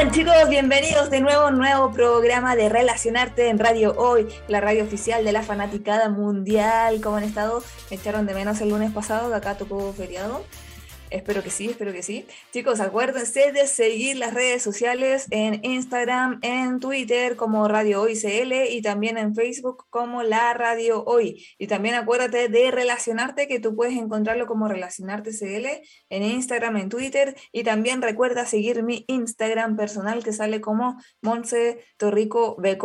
están chicos? Bienvenidos de nuevo a un nuevo programa de Relacionarte en Radio Hoy, la radio oficial de la fanaticada mundial. ¿Cómo han estado? Me echaron de menos el lunes pasado, de acá tocó feriado. Espero que sí, espero que sí. Chicos, acuérdense de seguir las redes sociales en Instagram, en Twitter como Radio Hoy CL y también en Facebook como La Radio Hoy. Y también acuérdate de relacionarte, que tú puedes encontrarlo como Relacionarte CL en Instagram, en Twitter. Y también recuerda seguir mi Instagram personal que sale como Monse Torrico B.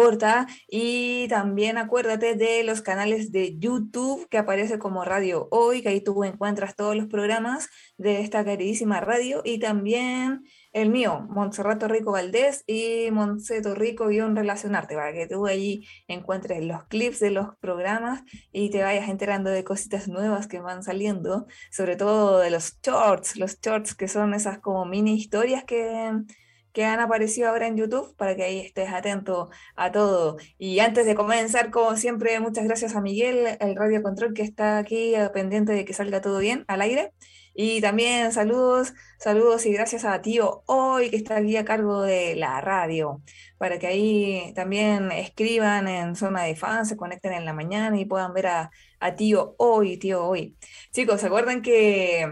Y también acuérdate de los canales de YouTube que aparece como Radio Hoy, que ahí tú encuentras todos los programas de esta queridísima radio y también el mío, Montserrat Rico Valdés y Monseto Rico-Relacionarte, para que tú allí encuentres los clips de los programas y te vayas enterando de cositas nuevas que van saliendo, sobre todo de los shorts, los shorts que son esas como mini historias que que han aparecido ahora en YouTube para que ahí estés atento a todo. Y antes de comenzar, como siempre, muchas gracias a Miguel, el Radio Control, que está aquí pendiente de que salga todo bien al aire. Y también saludos, saludos y gracias a Tío Hoy, que está aquí a cargo de la radio, para que ahí también escriban en zona de fans, se conecten en la mañana y puedan ver a, a Tío Hoy, Tío Hoy. Chicos, ¿se acuerdan que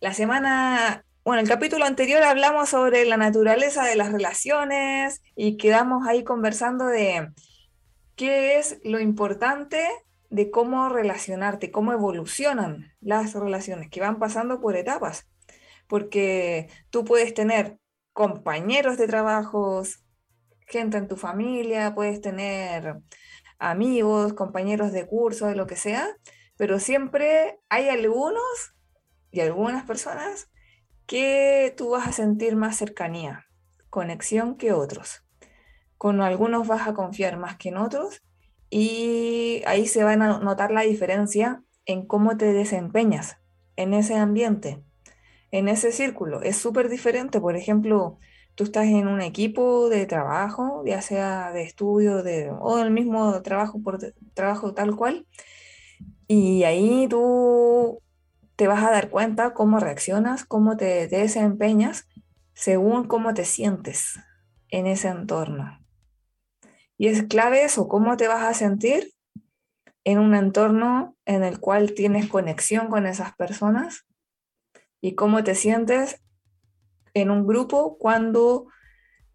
la semana bueno, el capítulo anterior hablamos sobre la naturaleza de las relaciones y quedamos ahí conversando de qué es lo importante de cómo relacionarte, cómo evolucionan las relaciones, que van pasando por etapas. Porque tú puedes tener compañeros de trabajos, gente en tu familia, puedes tener amigos, compañeros de curso, de lo que sea, pero siempre hay algunos y algunas personas que tú vas a sentir más cercanía, conexión que otros. Con algunos vas a confiar más que en otros y ahí se va a notar la diferencia en cómo te desempeñas en ese ambiente, en ese círculo. Es súper diferente, por ejemplo, tú estás en un equipo de trabajo, ya sea de estudio de, o el mismo trabajo por trabajo tal cual, y ahí tú te vas a dar cuenta cómo reaccionas, cómo te desempeñas según cómo te sientes en ese entorno. Y es clave eso, cómo te vas a sentir en un entorno en el cual tienes conexión con esas personas y cómo te sientes en un grupo cuando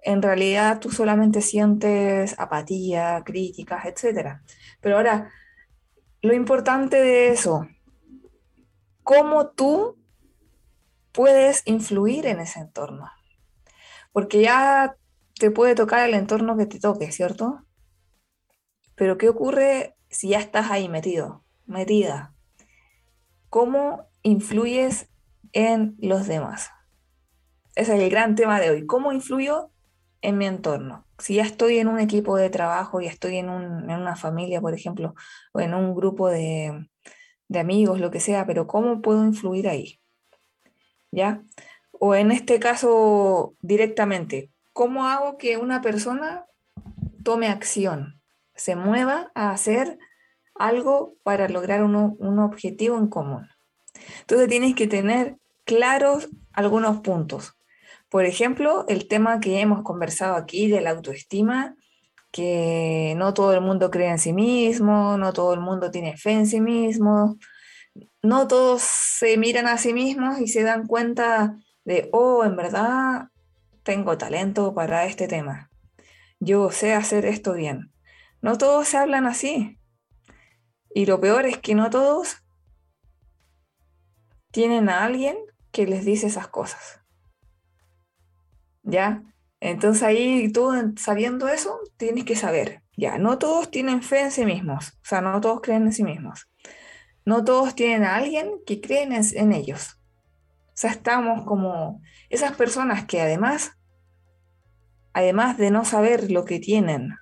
en realidad tú solamente sientes apatía, críticas, etc. Pero ahora, lo importante de eso, cómo tú puedes influir en ese entorno. Porque ya te puede tocar el entorno que te toque, ¿cierto? Pero ¿qué ocurre si ya estás ahí metido, metida? ¿Cómo influyes en los demás? Ese es el gran tema de hoy. ¿Cómo influyo en mi entorno? Si ya estoy en un equipo de trabajo y estoy en, una familia, por ejemplo, o en un grupo de amigos, lo que sea, pero ¿cómo puedo influir ahí? ¿Ya? O en este caso directamente, ¿cómo hago que una persona tome acción, se mueva a hacer algo para lograr un, un objetivo en común? Entonces tienes que tener claros algunos puntos. Por ejemplo, el tema que hemos conversado aquí de la autoestima que no todo el mundo cree en sí mismo, no todo el mundo tiene fe en sí mismo, no todos se miran a sí mismos y se dan cuenta de, oh, en verdad tengo talento para este tema, yo sé hacer esto bien. No todos se hablan así. Y lo peor es que no todos tienen a alguien que les dice esas cosas. ¿Ya? Entonces ahí tú sabiendo eso, tienes que saber, ya, no todos tienen fe en sí mismos, o sea, no todos creen en sí mismos. No todos tienen a alguien que creen en, ellos. O sea, estamos como esas personas que además, además de no saber lo que tienen,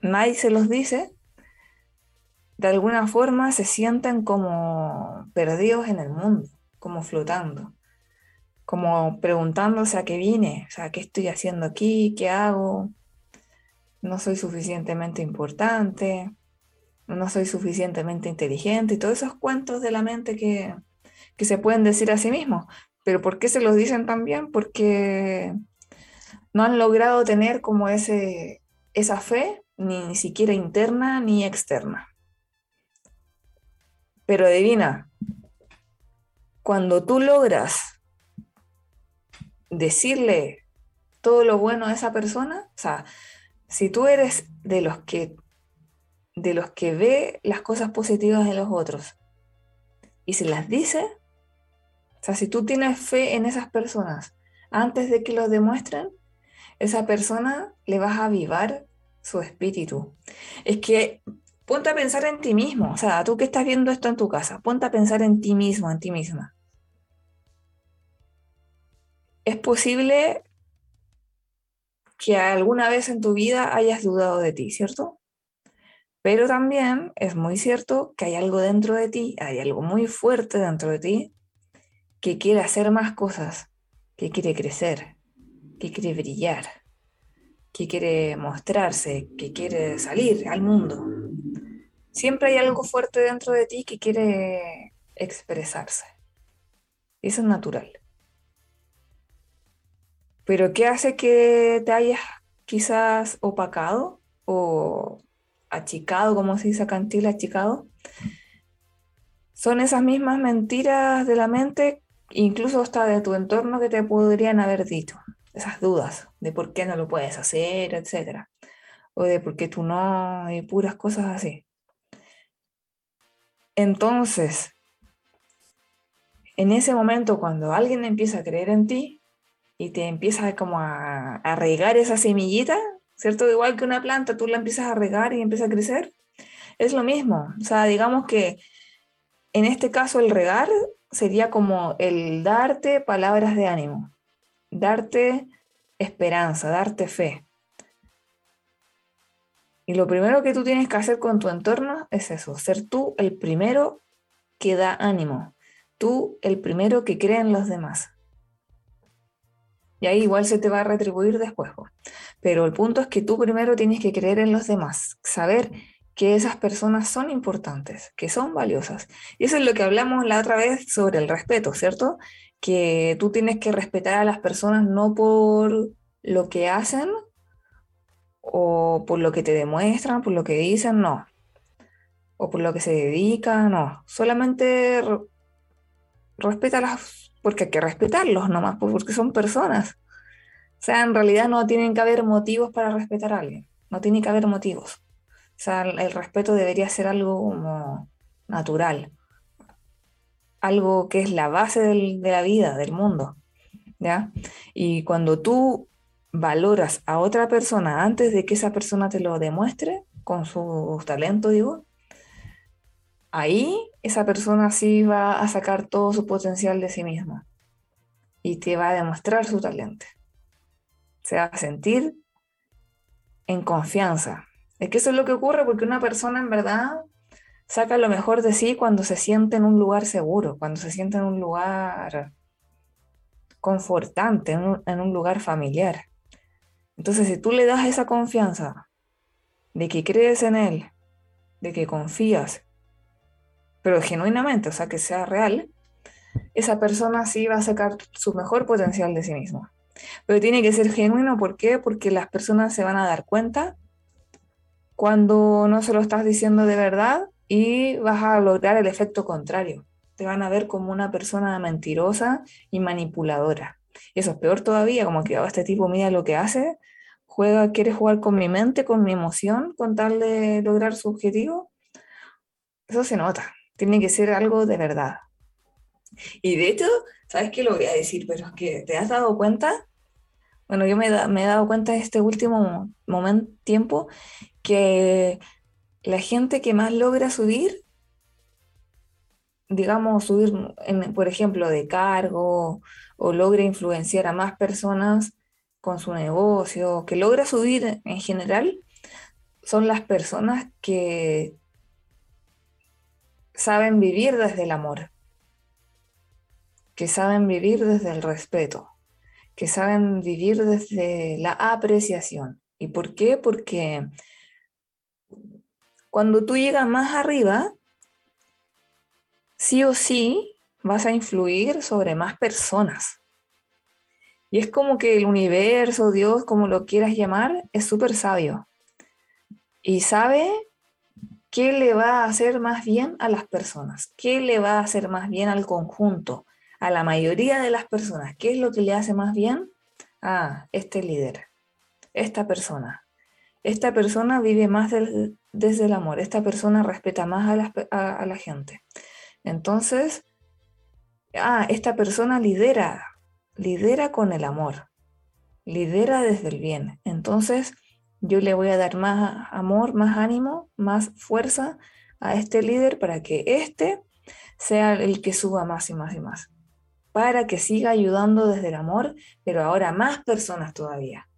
nadie se los dice, de alguna forma se sienten como perdidos en el mundo, como flotando como preguntándose a qué vine, o sea, qué estoy haciendo aquí, qué hago, no soy suficientemente importante, no soy suficientemente inteligente y todos esos cuentos de la mente que, se pueden decir a sí mismos. Pero ¿por qué se los dicen también? Porque no han logrado tener como ese, esa fe, ni, siquiera interna ni externa. Pero adivina, cuando tú logras decirle todo lo bueno a esa persona, o sea, si tú eres de los que de los que ve las cosas positivas de los otros y se las dice, o sea, si tú tienes fe en esas personas antes de que lo demuestren, esa persona le vas a avivar su espíritu. Es que ponte a pensar en ti mismo, o sea, tú que estás viendo esto en tu casa, ponte a pensar en ti mismo, en ti misma. Es posible que alguna vez en tu vida hayas dudado de ti, ¿cierto? Pero también es muy cierto que hay algo dentro de ti, hay algo muy fuerte dentro de ti que quiere hacer más cosas, que quiere crecer, que quiere brillar, que quiere mostrarse, que quiere salir al mundo. Siempre hay algo fuerte dentro de ti que quiere expresarse. Eso es natural. Pero ¿qué hace que te hayas quizás opacado o achicado, como se dice acá en Chile, achicado? Son esas mismas mentiras de la mente, incluso hasta de tu entorno, que te podrían haber dicho. Esas dudas de por qué no lo puedes hacer, etc. O de por qué tú no, y puras cosas así. Entonces, en ese momento, cuando alguien empieza a creer en ti, y te empiezas como a, regar esa semillita, ¿cierto? Igual que una planta, tú la empiezas a regar y empieza a crecer. Es lo mismo. O sea, digamos que en este caso el regar sería como el darte palabras de ánimo, darte esperanza, darte fe. Y lo primero que tú tienes que hacer con tu entorno es eso, ser tú el primero que da ánimo, tú el primero que cree en los demás. Y ahí igual se te va a retribuir después. Pero el punto es que tú primero tienes que creer en los demás, saber que esas personas son importantes, que son valiosas. Y eso es lo que hablamos la otra vez sobre el respeto, ¿cierto? Que tú tienes que respetar a las personas no por lo que hacen o por lo que te demuestran, por lo que dicen, no. O por lo que se dedican, no. Solamente respeta las porque hay que respetarlos nomás, porque son personas. O sea, en realidad no tienen que haber motivos para respetar a alguien, no tiene que haber motivos. O sea, el respeto debería ser algo como natural, algo que es la base de la vida, del mundo. ¿ya? Y cuando tú valoras a otra persona antes de que esa persona te lo demuestre, con sus talentos, digo, ahí esa persona sí va a sacar todo su potencial de sí misma y te va a demostrar su talento. Se va a sentir en confianza. Es que eso es lo que ocurre porque una persona en verdad saca lo mejor de sí cuando se siente en un lugar seguro, cuando se siente en un lugar confortante, en un, en un lugar familiar. Entonces, si tú le das esa confianza de que crees en él, de que confías, pero genuinamente, o sea, que sea real, esa persona sí va a sacar su mejor potencial de sí misma. Pero tiene que ser genuino, ¿por qué? Porque las personas se van a dar cuenta cuando no se lo estás diciendo de verdad y vas a lograr el efecto contrario. Te van a ver como una persona mentirosa y manipuladora. Y eso es peor todavía, como que oh, este tipo mira lo que hace, juega, quiere jugar con mi mente, con mi emoción, con tal de lograr su objetivo. Eso se nota tiene que ser algo de verdad. Y de hecho, ¿sabes qué lo voy a decir? Pero es que te has dado cuenta, bueno, yo me, he dado cuenta en este último momento, tiempo, que la gente que más logra subir, digamos, subir, por ejemplo, de cargo o logra influenciar a más personas con su negocio, que logra subir en general, son las personas que saben vivir desde el amor, que saben vivir desde el respeto, que saben vivir desde la apreciación. ¿Y por qué? Porque cuando tú llegas más arriba, sí o sí vas a influir sobre más personas. Y es como que el universo, Dios, como lo quieras llamar, es súper sabio. Y sabe qué le va a hacer más bien a las personas, qué le va a hacer más bien al conjunto, a la mayoría de las personas. ¿Qué es lo que le hace más bien? Ah, este líder, esta persona. Esta persona vive más desde el amor, esta persona respeta más a la gente. Entonces, ah, esta persona lidera, lidera con el amor, lidera desde el bien. Entonces, yo le voy a dar más amor, más ánimo, más fuerza a este líder para que éste sea el que suba más y más y más, para que siga ayudando desde el amor, pero ahora más personas todavía.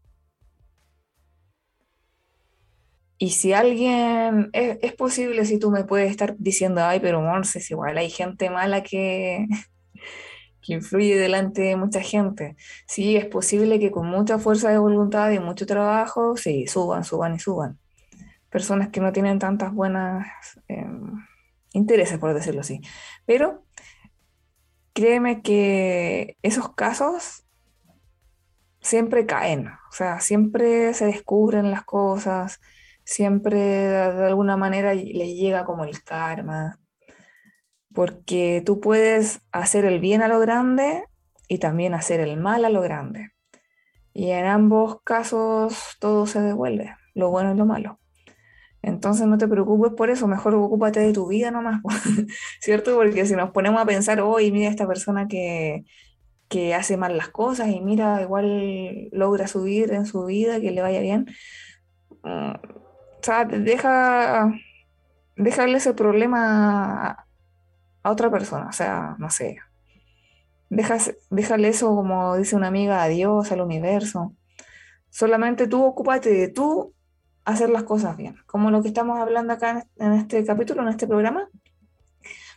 Y si alguien, es, posible si tú me puedes estar diciendo, ay, pero Morses, igual hay gente mala que, que influye delante de mucha gente. Sí, es posible que con mucha fuerza de voluntad y mucho trabajo, sí, suban, suban y suban. Personas que no tienen tantas buenas em, intereses, por decirlo así. Pero créeme que esos casos siempre caen, o sea, siempre se descubren las cosas, siempre de alguna manera les llega como el karma porque tú puedes hacer el bien a lo grande y también hacer el mal a lo grande. Y en ambos casos todo se devuelve, lo bueno y lo malo. Entonces no te preocupes por eso, mejor ocúpate de tu vida nomás, ¿cierto? Porque si nos ponemos a pensar, hoy mira esta persona que, que hace mal las cosas y mira, igual logra subir en su vida, que le vaya bien. Sea, deja, dejarle ese problema a otra persona, o sea, no sé. Dejas, déjale eso, como dice una amiga, a Dios, al universo. Solamente tú ocúpate de tú hacer las cosas bien, como lo que estamos hablando acá en este capítulo, en este programa.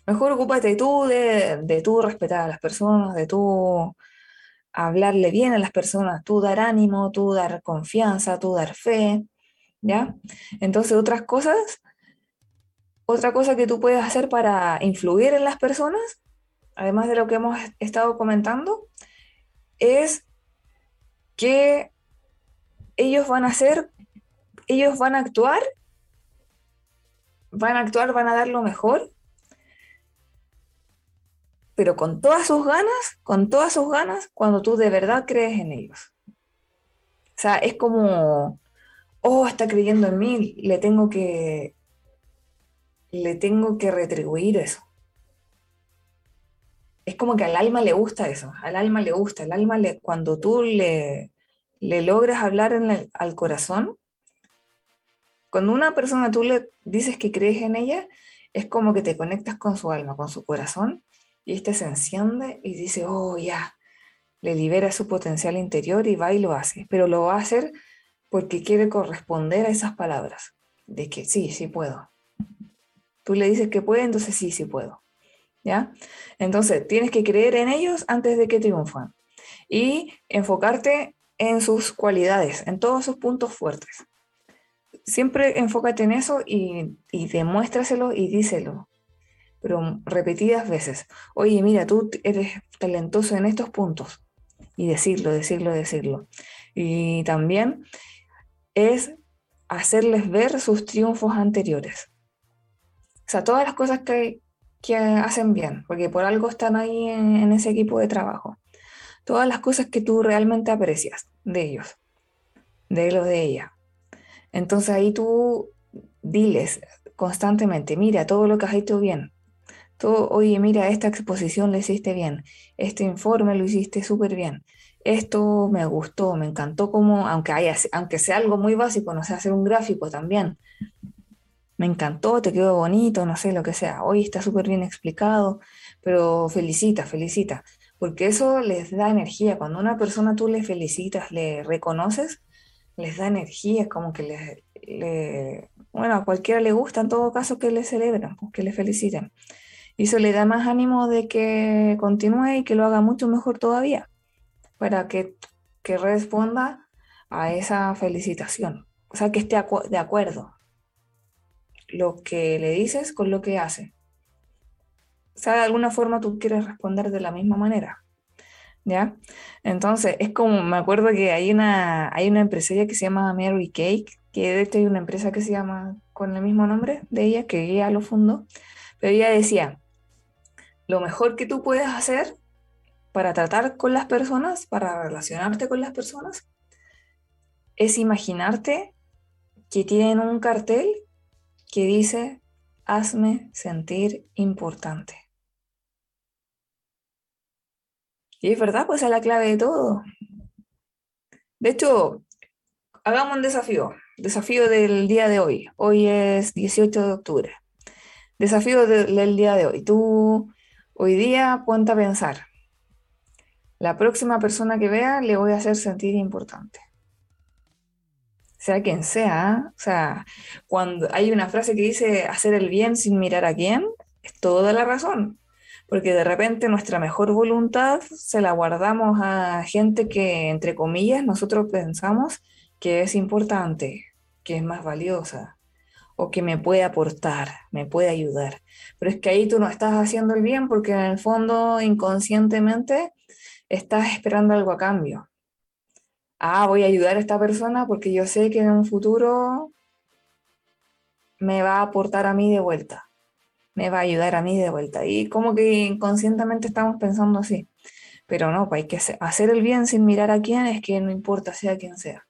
Mejor ocúpate tú de, de tú respetar a las personas, de tú hablarle bien a las personas, tú dar ánimo, tú dar confianza, tú dar fe, ¿ya? Entonces otras cosas otra cosa que tú puedes hacer para influir en las personas, además de lo que hemos estado comentando, es que ellos van a hacer, ellos van a actuar, van a actuar, van a dar lo mejor, pero con todas sus ganas, con todas sus ganas, cuando tú de verdad crees en ellos. O sea, es como, oh, está creyendo en mí, le tengo que, le tengo que retribuir eso. Es como que al alma le gusta eso, al alma le gusta, al alma le, cuando tú le, le logras hablar en al corazón, cuando una persona tú le dices que crees en ella, es como que te conectas con su alma, con su corazón, y este se enciende y dice, oh, ya, le libera su potencial interior y va y lo hace, pero lo va a hacer porque quiere corresponder a esas palabras, de que sí, sí puedo, Tú le dices que puede, entonces sí, sí puedo. ¿Ya? Entonces, tienes que creer en ellos antes de que triunfan y enfocarte en sus cualidades, en todos sus puntos fuertes. Siempre enfócate en eso y, y demuéstraselo y díselo, pero repetidas veces. Oye, mira, tú eres talentoso en estos puntos. Y decirlo, decirlo, decirlo. Y también es hacerles ver sus triunfos anteriores. O sea, todas las cosas que, hacen bien, porque por algo están ahí en, ese equipo de trabajo. Todas las cosas que tú realmente aprecias de ellos, de él o de ella. Entonces ahí tú diles constantemente, mira, todo lo que has hecho bien. Todo, oye, mira, esta exposición lo hiciste bien. Este informe lo hiciste súper bien. Esto me gustó, me encantó como, aunque, aunque sea algo muy básico, no sé, hacer un gráfico también me encantó, te quedó bonito, no sé, lo que sea. Hoy está súper bien explicado, pero felicita, felicita, porque eso les da energía. Cuando una persona tú le felicitas, le reconoces, les da energía, como que le, bueno, a cualquiera le gusta en todo caso que le celebren, pues, que le feliciten. Y eso le da más ánimo de que continúe y que lo haga mucho mejor todavía, para que, que responda a esa felicitación. O sea, que esté de acuerdo, lo que le dices con lo que hace. O sea, de alguna forma tú quieres responder de la misma manera. ¿ya? Entonces, es como, me acuerdo que hay una, hay una empresaria que se llama Mary Cake, que de hecho hay una empresa que se llama con el mismo nombre de ella, que ella lo fundó, pero ella decía, lo mejor que tú puedes hacer para tratar con las personas, para relacionarte con las personas, es imaginarte que tienen un cartel que dice, hazme sentir importante. Y es verdad, pues es la clave de todo. De hecho, hagamos un desafío, desafío del día de hoy. Hoy es 18 de octubre. Desafío del día de hoy. Tú hoy día ponte a pensar. La próxima persona que vea le voy a hacer sentir importante. Sea quien sea. ¿eh? O sea, cuando hay una frase que dice hacer el bien sin mirar a quién, es toda la razón porque de repente nuestra mejor voluntad se la guardamos a gente que, entre comillas, nosotros pensamos que es importante, que es más valiosa o que me puede aportar, me puede ayudar. Pero es que ahí tú no estás haciendo el bien porque en el fondo inconscientemente estás esperando algo a cambio. Ah, voy a ayudar a esta persona porque yo sé que en un futuro me va a aportar a mí de vuelta me va a ayudar a mí de vuelta. Y como que inconscientemente estamos pensando así. Pero no, pues hay que hacer el bien sin mirar a quién, es que no importa, sea quien sea.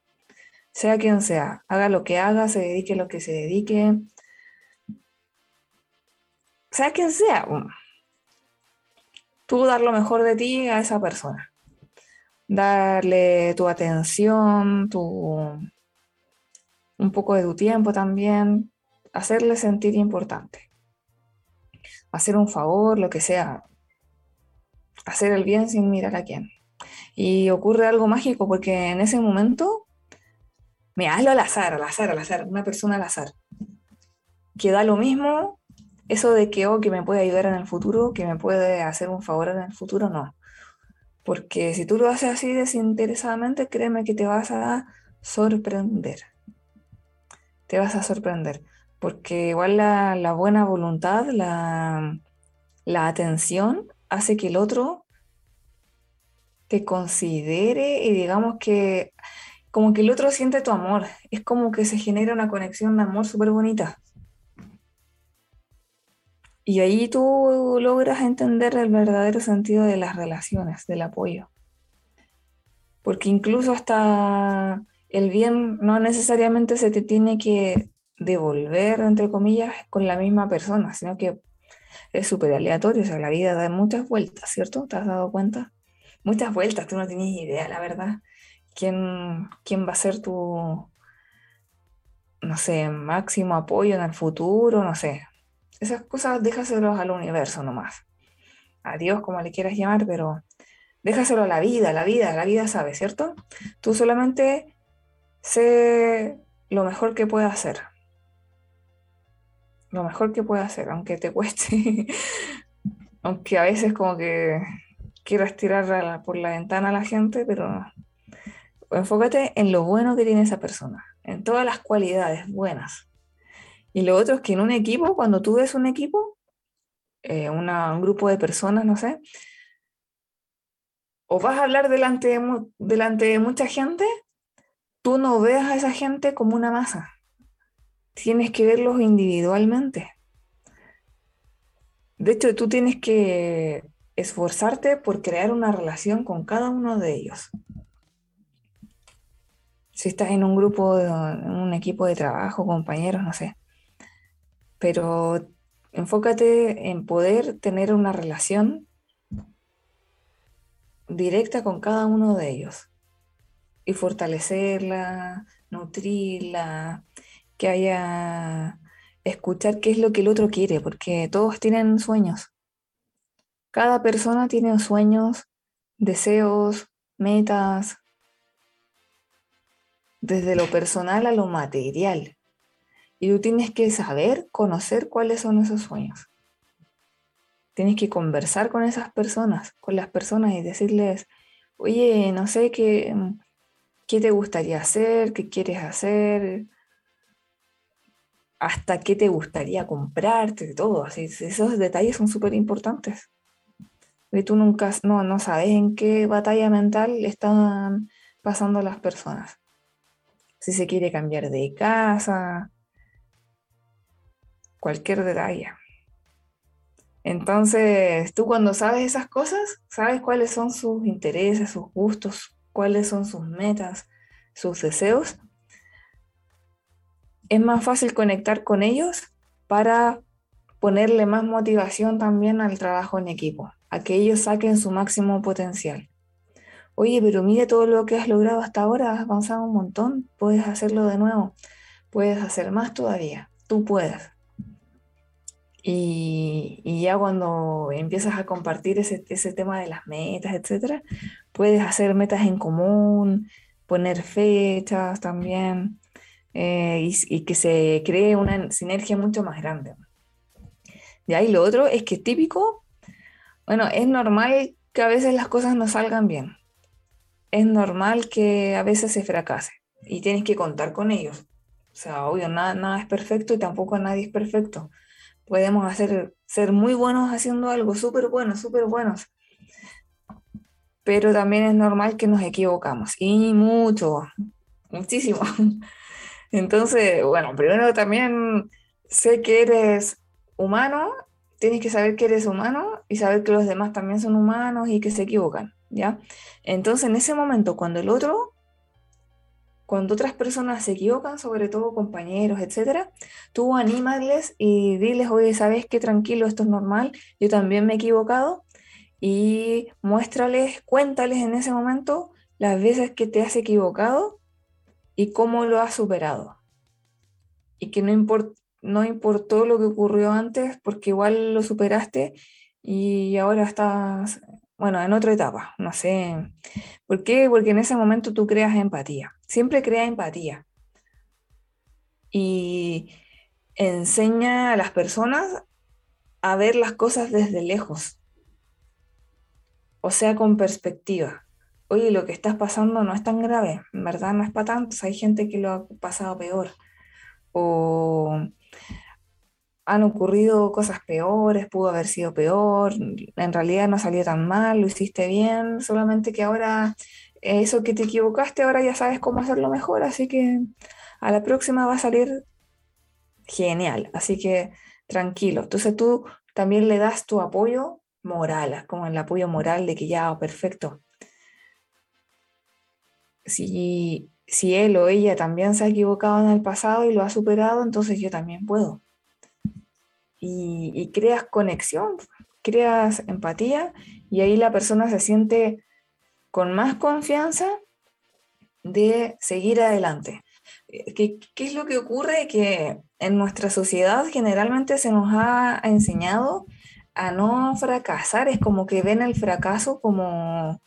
Sea quien sea, haga lo que haga, se dedique lo que se dedique. Sea quien sea. Tú dar lo mejor de ti a esa persona. Darle tu atención, tu, un poco de tu tiempo también. Hacerle sentir importante hacer un favor, lo que sea, hacer el bien sin mirar a quién. Y ocurre algo mágico porque en ese momento, me hazlo al azar, al azar, al azar, una persona al azar, que da lo mismo, eso de que, oh, que me puede ayudar en el futuro, que me puede hacer un favor en el futuro, no. Porque si tú lo haces así desinteresadamente, créeme que te vas a sorprender. Te vas a sorprender porque igual la, buena voluntad, la, atención hace que el otro te considere y digamos que como que el otro siente tu amor, es como que se genera una conexión de amor súper bonita. Y ahí tú logras entender el verdadero sentido de las relaciones, del apoyo. Porque incluso hasta el bien no necesariamente se te tiene que devolver, entre comillas, con la misma persona, sino que es súper aleatorio, o sea, la vida da muchas vueltas, ¿cierto? ¿Te has dado cuenta? Muchas vueltas, tú no tienes idea, la verdad, quién, quién va a ser tu, no sé, máximo apoyo en el futuro, no sé. Esas cosas déjaselos al universo nomás. A Dios, como le quieras llamar, pero déjaselo a la vida, la vida, la vida sabe, ¿cierto? Tú solamente sé lo mejor que puedas hacer lo mejor que puedo hacer, aunque te cueste, aunque a veces como que quiero estirar por la ventana a la gente, pero enfócate en lo bueno que tiene esa persona, en todas las cualidades buenas. Y lo otro es que en un equipo, cuando tú ves un equipo, eh, un grupo de personas, no sé, o vas a hablar delante de, delante de mucha gente, tú no veas a esa gente como una masa tienes que verlos individualmente. De hecho, tú tienes que esforzarte por crear una relación con cada uno de ellos. Si estás en un grupo, en un equipo de trabajo, compañeros, no sé. Pero enfócate en poder tener una relación directa con cada uno de ellos y fortalecerla, nutrirla, que haya escuchar qué es lo que el otro quiere, porque todos tienen sueños. Cada persona tiene sueños, deseos, metas, desde lo personal a lo material. Y tú tienes que saber, conocer cuáles son esos sueños. Tienes que conversar con esas personas, con las personas y decirles, oye, no sé qué, qué te gustaría hacer, qué quieres hacer, hasta qué te gustaría comprarte, todo. Así, esos detalles son súper importantes. porque tú nunca, no, no sabes en qué batalla mental están pasando las personas. Si se quiere cambiar de casa, cualquier detalle. Entonces, tú cuando sabes esas cosas, sabes cuáles son sus intereses, sus gustos, cuáles son sus metas, sus deseos, es más fácil conectar con ellos para ponerle más motivación también al trabajo en equipo, a que ellos saquen su máximo potencial. Oye, pero mire todo lo que has logrado hasta ahora, has avanzado un montón, puedes hacerlo de nuevo, puedes hacer más todavía, tú puedes. Y, ya cuando empiezas a compartir ese, ese tema de las metas, etcétera, puedes hacer metas en común, poner fechas también. Eh, y, que se cree una sinergia mucho más grande. Y ahí lo otro es que típico, bueno, es normal que a veces las cosas no salgan bien. Es normal que a veces se fracase y tienes que contar con ellos. O sea, obvio, nada, nada es perfecto y tampoco nadie es perfecto. Podemos hacer, ser muy buenos haciendo algo, súper buenos, súper buenos. Pero también es normal que nos equivocamos y mucho, muchísimo. Entonces, bueno, primero también sé que eres humano, tienes que saber que eres humano y saber que los demás también son humanos y que se equivocan, ¿ya? Entonces, en ese momento, cuando el otro, cuando otras personas se equivocan, sobre todo compañeros, etcétera, tú anímales y diles, oye, ¿sabes qué? Tranquilo, esto es normal, yo también me he equivocado y muéstrales, cuéntales en ese momento las veces que te has equivocado y cómo lo has superado. Y que no, no importó lo que ocurrió antes porque igual lo superaste y ahora estás, bueno, en otra etapa, no sé. ¿Por qué? Porque en ese momento tú creas empatía. Siempre crea empatía. Y enseña a las personas a ver las cosas desde lejos. O sea, con perspectiva oye, lo que estás pasando no es tan grave, en verdad no es para tanto, hay gente que lo ha pasado peor. O han ocurrido cosas peores, pudo haber sido peor, en realidad no salió tan mal, lo hiciste bien, solamente que ahora eso que te equivocaste, ahora ya sabes cómo hacerlo mejor, así que a la próxima va a salir genial, así que tranquilo. Entonces tú también le das tu apoyo moral, como el apoyo moral de que ya, perfecto, si, si él o ella también se ha equivocado en el pasado y lo ha superado, entonces yo también puedo. Y, creas conexión, creas empatía y ahí la persona se siente con más confianza de seguir adelante. Eh, ¿Qué, ¿Qué, es lo que ocurre? Que en nuestra sociedad generalmente se nos ha enseñado a no fracasar, es como que ven el fracaso como,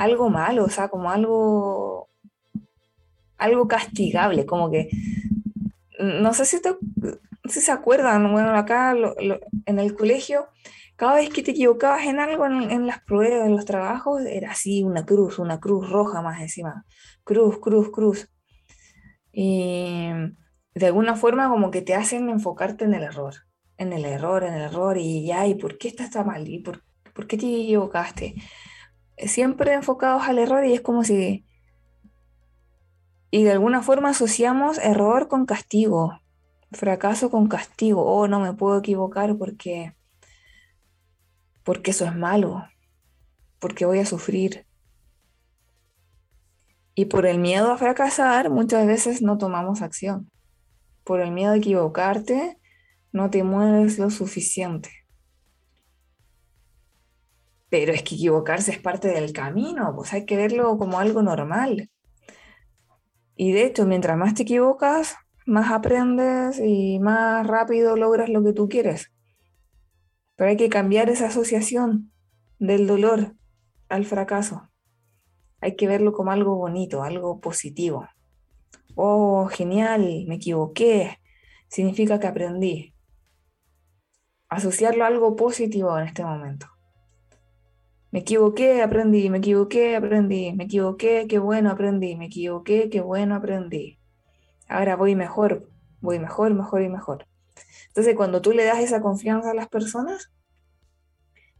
algo malo, o sea, como algo, algo castigable, como que, no sé si, si se acuerdan, bueno, acá en el colegio, cada vez que te equivocabas en algo, en, las pruebas, en los trabajos, era así, una cruz, una cruz roja más encima, cruz, cruz, cruz. Y de alguna forma como que te hacen enfocarte en el error, en el error, en el error, y ya, ¿y por qué esto está mal? ¿Y por, por qué te equivocaste? siempre enfocados al error y es como si... Y de alguna forma asociamos error con castigo, fracaso con castigo. Oh, no me puedo equivocar porque, porque eso es malo, porque voy a sufrir. Y por el miedo a fracasar, muchas veces no tomamos acción. Por el miedo a equivocarte, no te mueves lo suficiente. Pero es que equivocarse es parte del camino, pues hay que verlo como algo normal. Y de hecho, mientras más te equivocas, más aprendes y más rápido logras lo que tú quieres. Pero hay que cambiar esa asociación del dolor al fracaso. Hay que verlo como algo bonito, algo positivo. Oh, genial, me equivoqué. Significa que aprendí. Asociarlo a algo positivo en este momento. Me equivoqué, aprendí, me equivoqué, aprendí, me equivoqué, qué bueno aprendí, me equivoqué, qué bueno aprendí. Ahora voy mejor, voy mejor, mejor y mejor. Entonces, cuando tú le das esa confianza a las personas,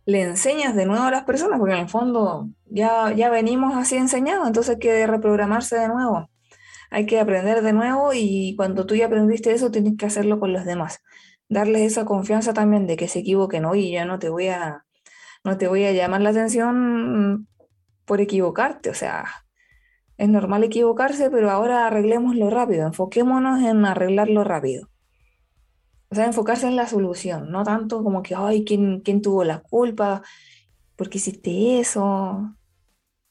le enseñas de nuevo a las personas, porque en el fondo ya, ya venimos así enseñados, entonces hay que reprogramarse de nuevo. Hay que aprender de nuevo y cuando tú ya aprendiste eso, tienes que hacerlo con los demás. Darles esa confianza también de que se equivoquen. Oye, yo no te voy a, no te voy a llamar la atención por equivocarte. O sea, es normal equivocarse, pero ahora arreglémoslo rápido. Enfoquémonos en arreglarlo rápido. O sea, enfocarse en la solución, no tanto como que, ay, ¿quién, quién tuvo la culpa? ¿Por qué hiciste eso?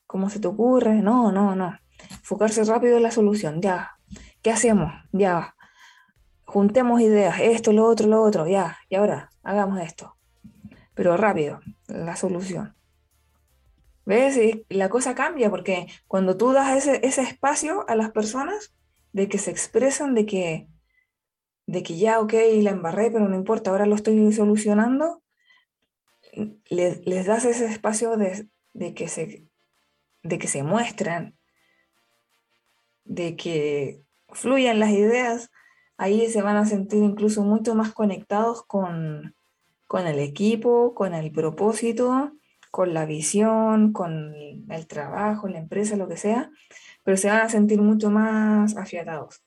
¿Cómo se te ocurre? No, no, no. Enfocarse rápido en la solución, ya. ¿Qué hacemos? Ya. Juntemos ideas, esto, lo otro, lo otro, ya. Y ahora, hagamos esto. Pero rápido, la solución. ¿Ves? la cosa cambia porque cuando tú das ese, ese espacio a las personas de que se expresan, de que de que ya, ok, la embarré, pero no importa, ahora lo estoy solucionando, les, les das ese espacio de, que se, de que se muestren, de que fluyan las ideas, ahí se van a sentir incluso mucho más conectados con, con el equipo, con el propósito, con la visión, con el trabajo, la empresa, lo que sea, pero se van a sentir mucho más afiatados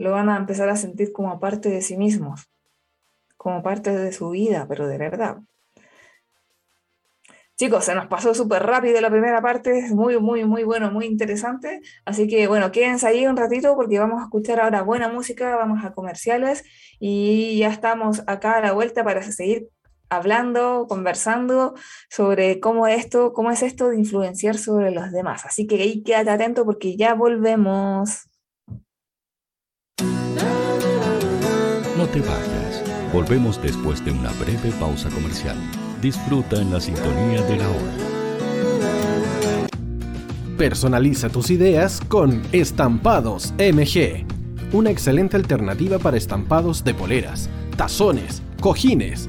lo van a empezar a sentir como parte de sí mismos, como parte de su vida, pero de verdad. Chicos, se nos pasó súper rápido la primera parte, es muy, muy, muy bueno, muy interesante. Así que bueno, quédense ahí un ratito porque vamos a escuchar ahora buena música, vamos a comerciales y ya estamos acá a la vuelta para seguir hablando, conversando sobre cómo esto, cómo es esto de influenciar sobre los demás. Así que ahí quédate atento porque ya volvemos. No te vayas. Volvemos después de una breve pausa comercial. Disfruta en la sintonía de la hora. Personaliza tus ideas con Estampados MG. Una excelente alternativa para estampados de poleras, tazones, cojines,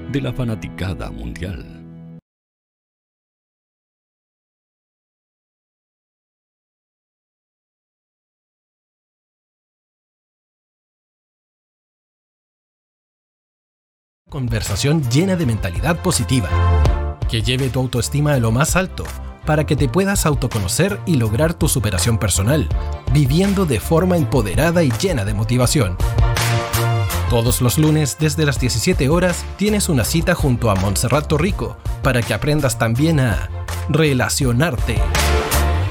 de la fanaticada mundial. Conversación llena de mentalidad positiva, que lleve tu autoestima a lo más alto, para que te puedas autoconocer y lograr tu superación personal, viviendo de forma empoderada y llena de motivación. Todos los lunes desde las 17 horas tienes una cita junto a Montserrat Torrico para que aprendas también a relacionarte.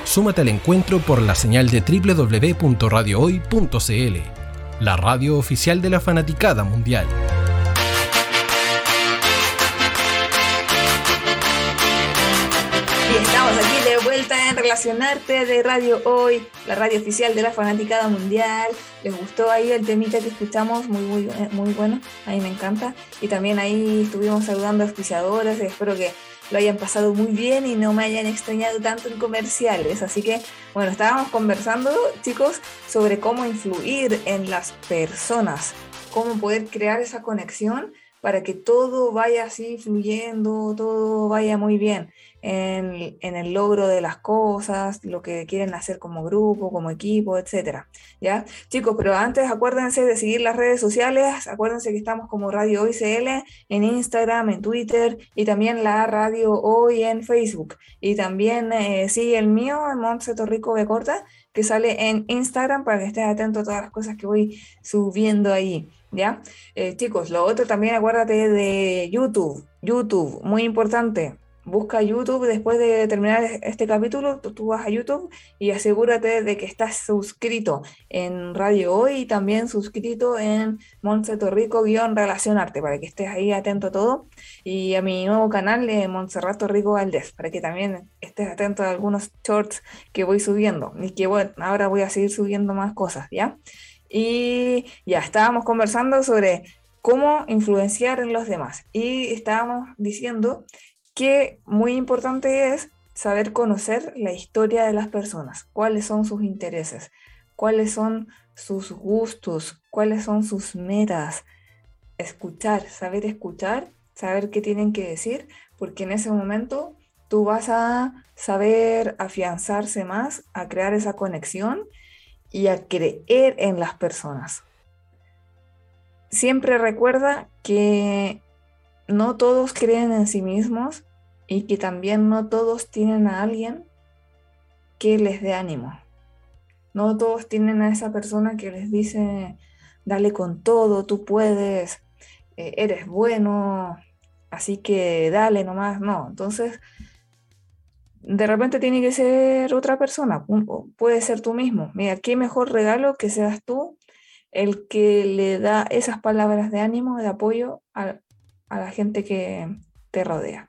Súmate al encuentro por la señal de www.radiohoy.cl, la radio oficial de la fanaticada mundial. En Relacionarte de Radio Hoy, la radio oficial de la fanaticada mundial. ¿Les gustó ahí el temita que escuchamos? Muy, muy, muy bueno, a mí me encanta. Y también ahí estuvimos saludando a auspiciadores, espero que lo hayan pasado muy bien y no me hayan extrañado tanto en comerciales. Así que, bueno, estábamos conversando, chicos, sobre cómo influir en las personas, cómo poder crear esa conexión para que todo vaya así fluyendo, todo vaya muy bien en, el logro de las cosas, lo que quieren hacer como grupo, como equipo, etcétera. ¿Ya? Chicos, pero antes acuérdense de seguir las redes sociales, acuérdense que estamos como Radio Hoy CL en Instagram, en Twitter y también la Radio Hoy en Facebook. Y también eh, sigue el mío, Montse Torrico Corta, que sale en Instagram para que estés atento a todas las cosas que voy subiendo ahí. ¿Ya? Eh, chicos, lo otro también acuérdate de YouTube. YouTube, muy importante busca YouTube después de terminar este capítulo, tú, vas a YouTube y asegúrate de que estás suscrito en Radio Hoy y también suscrito en Montserrat Rico-Relacionarte para que estés ahí atento a todo y a mi nuevo canal de Montserrat Rico Valdés para que también estés atento a algunos shorts que voy subiendo y que bueno, ahora voy a seguir subiendo más cosas, ¿ya? Y ya estábamos conversando sobre cómo influenciar en los demás y estábamos diciendo que muy importante es saber conocer la historia de las personas, cuáles son sus intereses, cuáles son sus gustos, cuáles son sus metas. Escuchar, saber escuchar, saber qué tienen que decir, porque en ese momento tú vas a saber afianzarse más, a crear esa conexión y a creer en las personas. Siempre recuerda que no todos creen en sí mismos y que también no todos tienen a alguien que les dé ánimo. No todos tienen a esa persona que les dice, dale con todo, tú puedes, eh, eres bueno, así que dale nomás. No, entonces, de repente tiene que ser otra persona, puede ser tú mismo. Mira, qué mejor regalo que seas tú el que le da esas palabras de ánimo, de apoyo a, la gente que te rodea.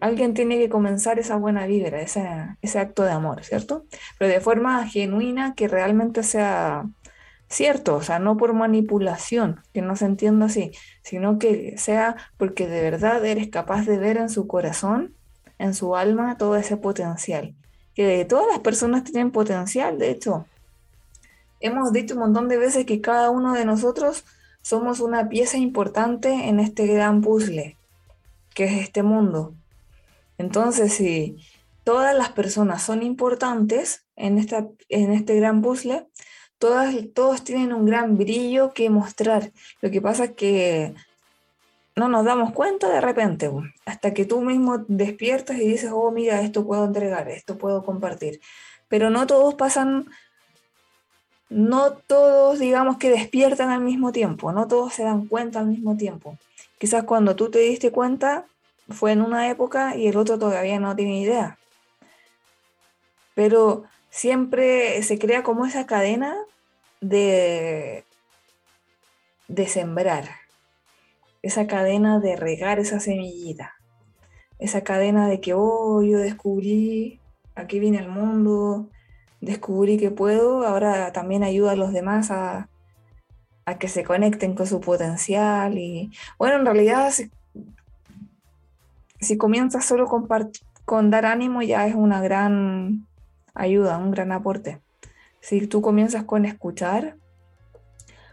Alguien tiene que comenzar esa buena vibra, ese, ese acto de amor, ¿cierto? Pero de forma genuina que realmente sea cierto, o sea, no por manipulación, que no se entienda así, sino que sea porque de verdad eres capaz de ver en su corazón, en su alma, todo ese potencial. Que todas las personas tienen potencial, de hecho, hemos dicho un montón de veces que cada uno de nosotros somos una pieza importante en este gran puzzle, que es este mundo. Entonces, si todas las personas son importantes en, esta, en este gran puzzle, todas, todos tienen un gran brillo que mostrar. Lo que pasa es que no nos damos cuenta de repente, hasta que tú mismo despiertas y dices, oh, mira, esto puedo entregar, esto puedo compartir. Pero no todos pasan no todos, digamos que despiertan al mismo tiempo, no todos se dan cuenta al mismo tiempo. Quizás cuando tú te diste cuenta fue en una época y el otro todavía no tiene idea. Pero siempre se crea como esa cadena de, sembrar, esa cadena de regar esa semillita, esa cadena de que, oh, yo descubrí, aquí viene el mundo, descubrí que puedo, ahora también ayuda a los demás a, que se conecten con su potencial. Y bueno, en realidad, si, comienzas solo con dar ánimo, ya es una gran ayuda, un gran aporte. Si tú comienzas con escuchar,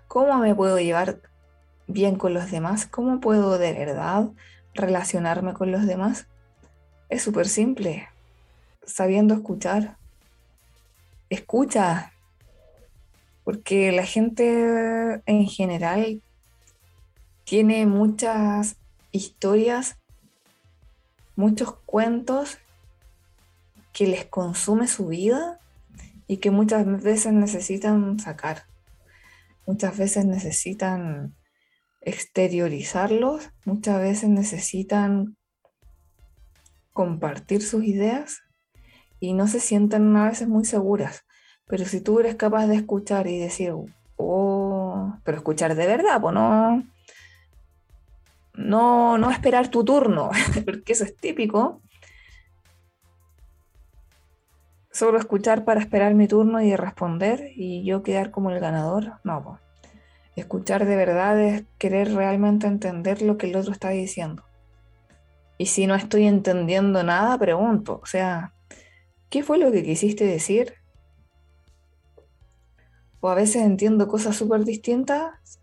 ¿cómo me puedo llevar bien con los demás? ¿Cómo puedo de verdad relacionarme con los demás? Es súper simple, sabiendo escuchar escucha, porque la gente en general tiene muchas historias, muchos cuentos que les consume su vida y que muchas veces necesitan sacar, muchas veces necesitan exteriorizarlos, muchas veces necesitan compartir sus ideas y no se sienten a veces muy seguras. Pero si tú eres capaz de escuchar y decir, oh, pero escuchar de verdad, no, no, no esperar tu turno, porque eso es típico. Solo escuchar para esperar mi turno y responder y yo quedar como el ganador, no. Pues. Escuchar de verdad es querer realmente entender lo que el otro está diciendo. Y si no estoy entendiendo nada, pregunto. O sea, ¿qué fue lo que quisiste decir? O a veces entiendo cosas súper distintas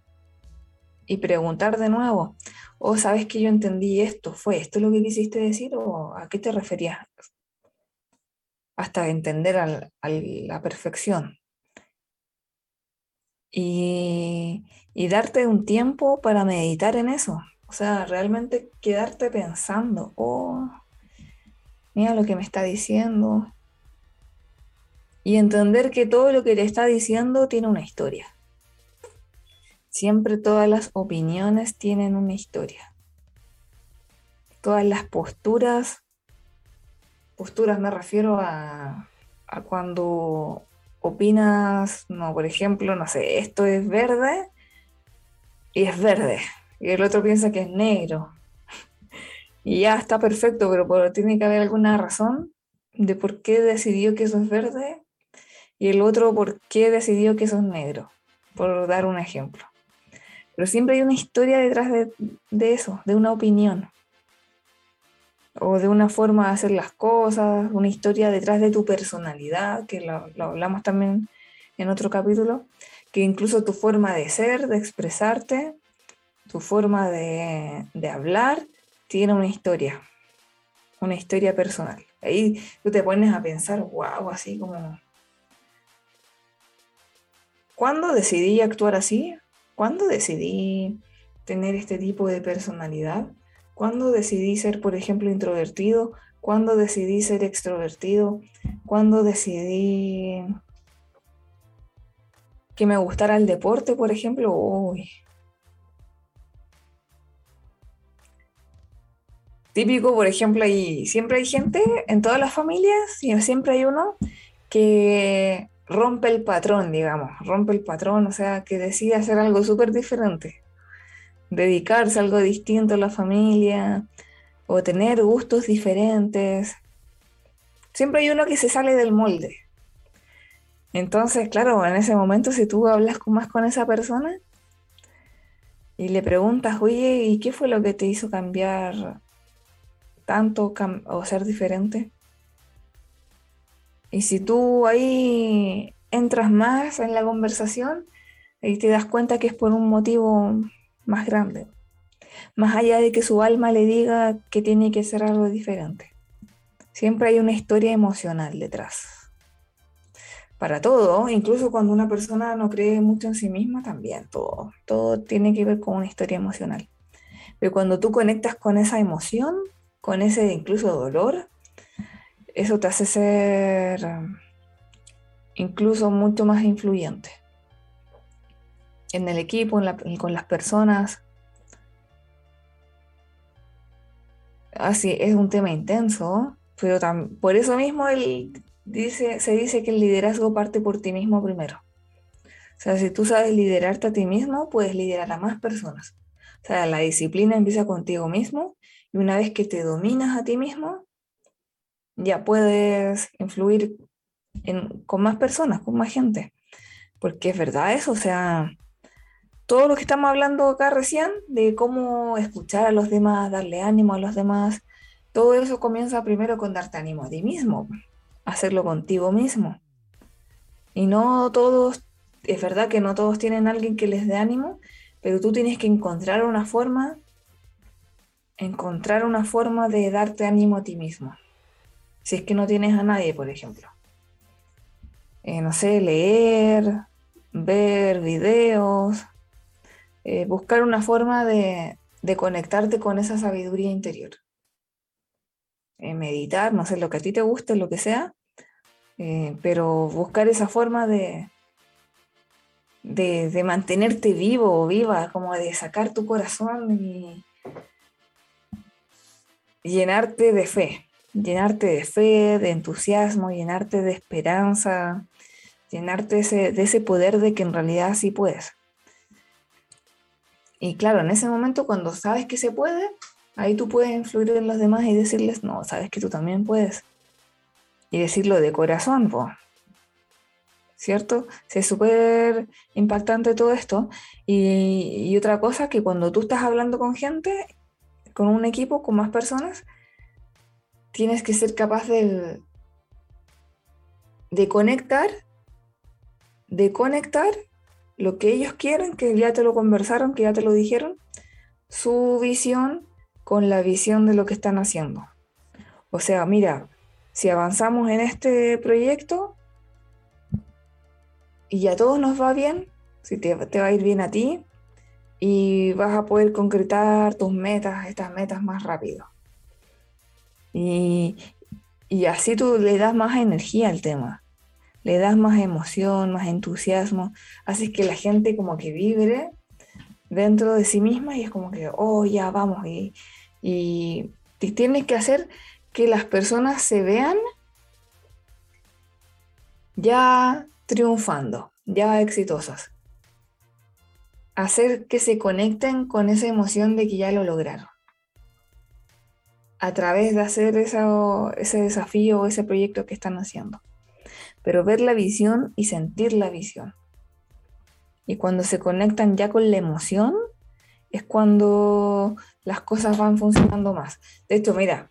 y preguntar de nuevo, o oh, sabes que yo entendí esto, ¿fue esto lo que quisiste decir o a qué te referías? Hasta entender a la perfección. Y, y darte un tiempo para meditar en eso. O sea, realmente quedarte pensando, oh, mira lo que me está diciendo. Y entender que todo lo que le está diciendo tiene una historia. Siempre todas las opiniones tienen una historia. todas las posturas, posturas me refiero a, a cuando opinas, no, por ejemplo, no sé, esto es verde y es verde, y el otro piensa que es negro. Y ya está perfecto, pero, tiene que haber alguna razón de por qué decidió que eso es verde y el otro por qué decidió que eso es negro, por dar un ejemplo. Pero siempre hay una historia detrás de, eso, de una opinión. O de una forma de hacer las cosas, una historia detrás de tu personalidad, que lo, hablamos también en otro capítulo, que incluso tu forma de ser, de expresarte, tu forma de, de hablar, tiene una historia, una historia personal. Ahí tú te pones a pensar, wow, así como... ¿Cuándo decidí actuar así? ¿Cuándo decidí tener este tipo de personalidad? ¿Cuándo decidí ser, por ejemplo, introvertido? ¿Cuándo decidí ser extrovertido? ¿Cuándo decidí que me gustara el deporte, por ejemplo? Uy. Típico, por ejemplo, ahí siempre hay gente en todas las familias, siempre hay uno que rompe el patrón, digamos, rompe el patrón, o sea, que decide hacer algo súper diferente, dedicarse a algo distinto a la familia o tener gustos diferentes. Siempre hay uno que se sale del molde. Entonces, claro, en ese momento si tú hablas más con esa persona y le preguntas, oye, ¿y qué fue lo que te hizo cambiar tanto o ser diferente? Y si tú ahí entras más en la conversación, y te das cuenta que es por un motivo más grande, más allá de que su alma le diga que tiene que ser algo diferente. Siempre hay una historia emocional detrás. Para todo, incluso cuando una persona no cree mucho en sí misma, también todo, todo tiene que ver con una historia emocional. Pero cuando tú conectas con esa emoción, con ese incluso dolor, eso te hace ser um, incluso mucho más influyente en el equipo, con las personas. Así es un tema intenso, pero por eso mismo se dice que el liderazgo parte por ti mismo primero. O sea, si tú sabes liderarte a ti mismo, puedes liderar a más personas. O sea, la disciplina empieza contigo mismo y una vez que te dominas a ti mismo, ya puedes influir con más personas, con más gente. Porque es verdad eso, o sea, todo lo que estamos hablando acá recién, de cómo escuchar a los demás, darle ánimo a los demás, todo eso comienza primero con darte ánimo a ti mismo, hacerlo contigo mismo. Y no todos, es verdad que no todos tienen alguien que les dé ánimo, pero tú tienes que encontrar una forma, encontrar una forma de darte ánimo a ti mismo si es que no tienes a nadie, por ejemplo. Eh, no sé, leer, ver videos, eh, buscar una forma de, conectarte con esa sabiduría interior. Eh, meditar, no sé, lo que a ti te guste, lo que sea, pero buscar esa forma de, de, de, mantenerte vivo o viva, como de sacar tu corazón y llenarte de fe, llenarte de fe, de entusiasmo, llenarte de esperanza, llenarte de ese poder de que en realidad sí puedes. Y claro, en ese momento cuando sabes que se puede, ahí tú puedes influir en los demás y decirles, no, sabes que tú también puedes. Y decirlo de corazón, ¿cierto? es súper impactante todo esto. Y, y, otra cosa, que cuando tú estás hablando con gente, con un equipo, con más personas, tienes que ser capaz de, de conectar, de conectar lo que ellos quieren, que ya te lo conversaron, que ya te lo dijeron, su visión con la visión de lo que están haciendo. O sea, mira, si avanzamos en este proyecto y a todos nos va bien, si te, te va a ir bien a ti y vas a poder concretar tus metas, estas metas más rápido. Y, así tú le das más energía al tema, le das más emoción, más entusiasmo, haces que la gente como que vibre dentro de sí misma y es como que, oh, ya vamos, y, Y tienes que hacer que las personas se vean ya triunfando, ya exitosas. Hacer que se conecten con esa emoción de que ya lo lograron. A través de hacer ese desafío o ese proyecto que están haciendo. Pero ver la visión y sentir la visión. Y cuando se conectan ya con la emoción, es cuando las cosas van funcionando más. De hecho, mira,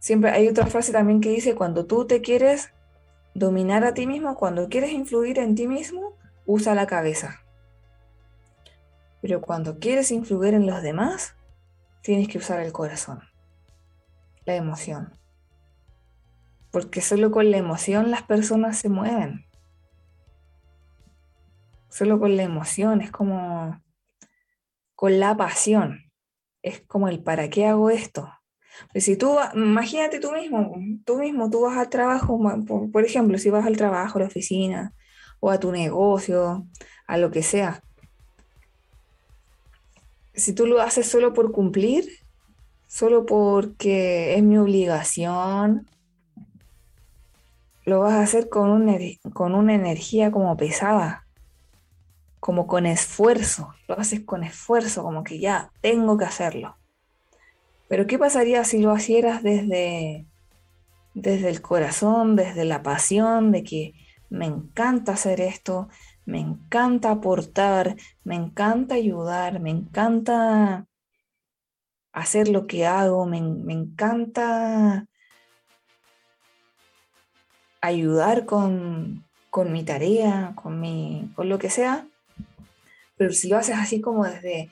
siempre hay otra frase también que dice, cuando tú te quieres dominar a ti mismo, cuando quieres influir en ti mismo, usa la cabeza. Pero cuando quieres influir en los demás, tienes que usar el corazón, la emoción. Porque solo con la emoción las personas se mueven. Solo con la emoción, es como con la pasión. Es como el para qué hago esto. Pues si tú, imagínate tú mismo, tú mismo, tú vas al trabajo, por, ejemplo, si vas al trabajo, a la oficina, o a tu negocio, a lo que sea. Si tú lo haces solo por cumplir, solo porque es mi obligación, lo vas a hacer con, con una energía como pesada, como con esfuerzo, lo haces con esfuerzo, como que ya tengo que hacerlo. Pero ¿qué pasaría si lo hicieras desde, desde el corazón, desde la pasión de que me encanta hacer esto, me encanta aportar, me encanta ayudar, me encanta hacer lo que hago, me, encanta ayudar con, con, mi tarea, con, mi, con lo que sea, pero si lo haces así como desde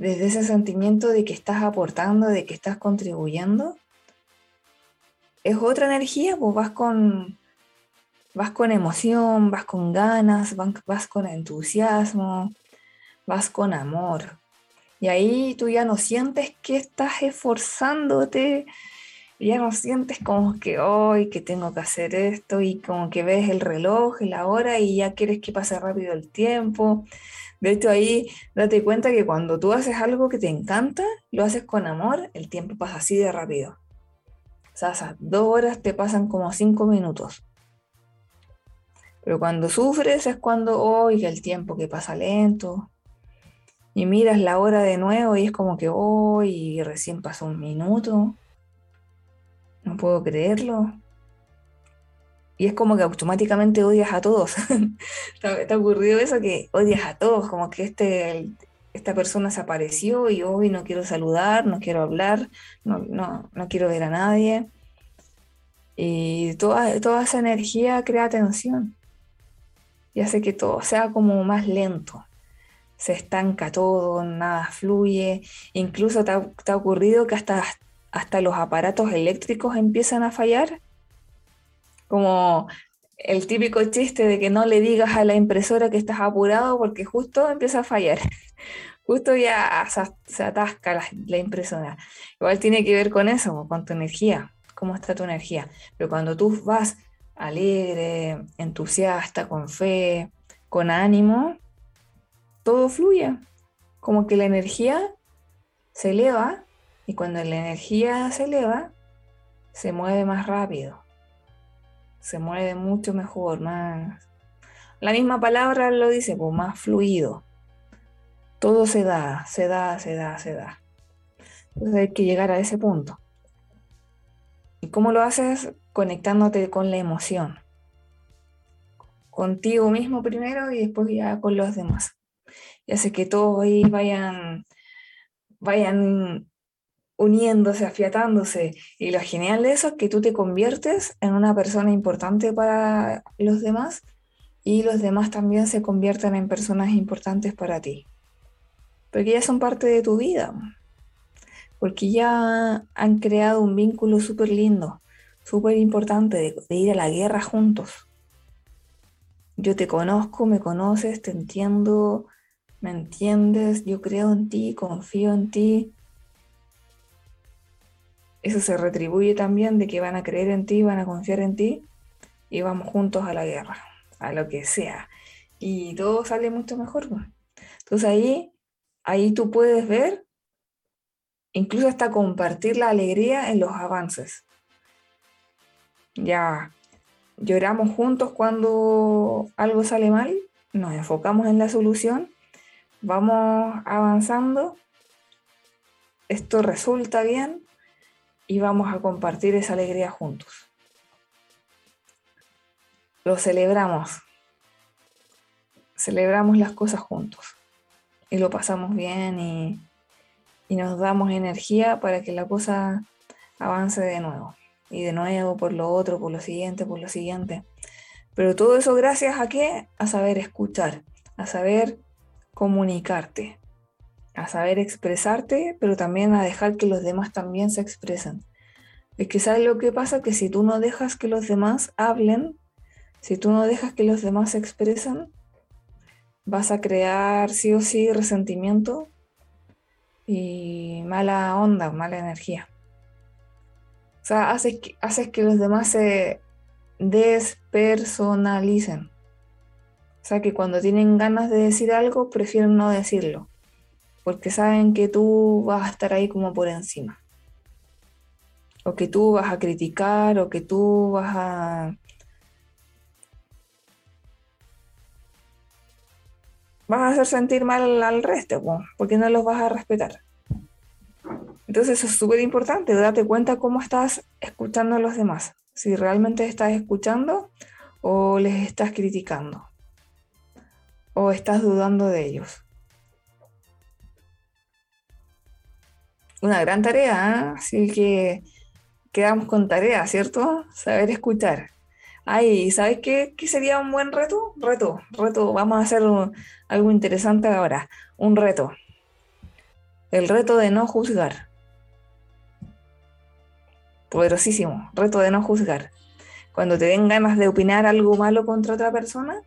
desde ese sentimiento de que estás aportando, de que estás contribuyendo, es otra energía, pues vas con, vas con emoción, vas con ganas, vas con entusiasmo, vas con amor. Y ahí tú ya no sientes que estás esforzándote, ya no sientes como que hoy que tengo que hacer esto y como que ves el reloj y la hora y ya quieres que pase rápido el tiempo, de hecho, ahí date cuenta que cuando tú haces algo que te encanta, lo haces con amor, el tiempo pasa así de rápido. O sea, dos horas te pasan como cinco minutos. Pero cuando sufres es cuando, hoy el tiempo que pasa lento. Y miras la hora de nuevo y es como que hoy recién pasó un minuto. No puedo creerlo y es como que automáticamente odias a todos. ¿Te ha ocurrido eso que odias a todos? Como que este, esta persona se apareció y hoy no quiero saludar, no quiero hablar, no, no, no quiero ver a nadie. Y toda, toda esa energía crea tensión y hace que todo sea como más lento. Se estanca todo, nada fluye. Incluso te ha, ocurrido que hasta, hasta los aparatos eléctricos empiezan a fallar como el típico chiste de que no le digas a la impresora que estás apurado porque justo empieza a fallar. Justo ya se, atasca la, impresora. Igual tiene que ver con eso, con tu energía, cómo está tu energía. Pero cuando tú vas alegre, entusiasta, con fe, con ánimo, todo fluye. Como que la energía se eleva y cuando la energía se eleva, se mueve más rápido se mueve mucho mejor, más... La misma palabra lo dice, pues más fluido. Todo se da, se da, se da, se da. Entonces hay que llegar a ese punto. ¿Y cómo lo haces? Conectándote con la emoción. Contigo mismo primero y después ya con los demás. Y hace que todos ahí vayan, vayan uniéndose, afiatándose. Y lo genial de eso es que tú te conviertes en una persona importante para los demás y los demás también se convierten en personas importantes para ti. Porque ya son parte de tu vida. Porque ya han creado un vínculo súper lindo, súper importante de, de ir a la guerra juntos. Yo te conozco, me conoces, te entiendo, me entiendes, yo creo en ti, confío en ti, eso se retribuye también de que van a creer en ti, van a confiar en ti y vamos juntos a la guerra, a lo que sea. Y todo sale mucho mejor. Entonces ahí, ahí tú puedes ver incluso hasta compartir la alegría en los avances. Ya lloramos juntos cuando algo sale mal, nos enfocamos en la solución, vamos avanzando, esto resulta bien y vamos a compartir esa alegría juntos. Lo celebramos, celebramos las cosas juntos y lo pasamos bien y, y nos damos energía para que la cosa avance de nuevo y de nuevo por lo otro, por lo siguiente, por lo siguiente. Pero todo eso gracias a qué? A saber escuchar, a saber comunicarte, a saber expresarte, pero también a dejar que los demás también se expresen. Es que sabes lo que pasa, que si tú no dejas que los demás hablen, si tú no dejas que los demás se expresen, vas a crear sí o sí resentimiento y mala onda, mala energía. O sea, haces que, que los demás se despersonalicen. O sea, que cuando tienen ganas de decir algo, prefieren no decirlo. Porque saben que tú vas a estar ahí como por encima. O que tú vas a criticar, o que tú vas a... Vas a hacer sentir mal al resto, porque no los vas a respetar. Entonces eso es súper importante, date cuenta cómo estás escuchando a los demás, si realmente estás escuchando o les estás criticando o estás dudando de ellos. Una gran tarea, ¿eh? así que quedamos con tarea, ¿cierto? Saber escuchar. Ay, ¿sabes qué, qué sería un buen reto? Reto, reto, vamos a hacer algo interesante ahora, un reto. El reto de no juzgar poderosísimo, reto de no juzgar. Cuando te den ganas de opinar algo malo contra otra persona,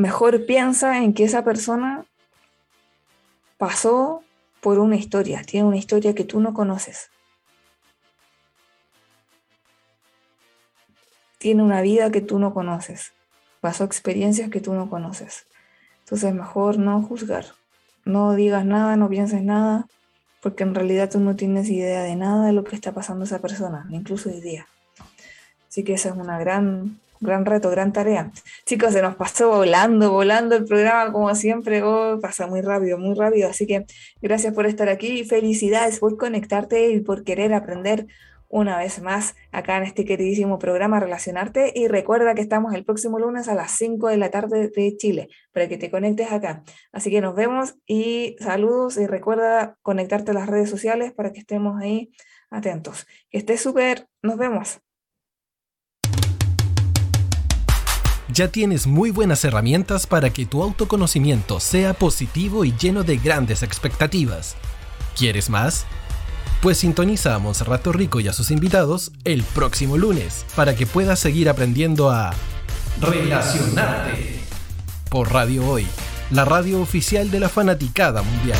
mejor piensa en que esa persona pasó por una historia, tiene una historia que tú no conoces. Tiene una vida que tú no conoces, pasó experiencias que tú no conoces. Entonces mejor no juzgar, no digas nada, no pienses nada, porque en realidad tú no tienes idea de nada de lo que está pasando esa persona, incluso hoy día. Así que esa es una gran, gran reto, gran tarea. Chicos, se nos pasó volando, volando el programa como siempre, oh, pasa muy rápido, muy rápido. Así que gracias por estar aquí, felicidades por conectarte y por querer aprender una vez más acá en este queridísimo programa Relacionarte y recuerda que estamos el próximo lunes a las 5 de la tarde de Chile para que te conectes acá. Así que nos vemos y saludos y recuerda conectarte a las redes sociales para que estemos ahí atentos. Que estés súper, nos vemos. Ya tienes muy buenas herramientas para que tu autoconocimiento sea positivo y lleno de grandes expectativas. ¿Quieres más? Pues sintoniza a Monserrato Rico y a sus invitados el próximo lunes para que puedas seguir aprendiendo a relacionarte por Radio Hoy, la radio oficial de la fanaticada mundial.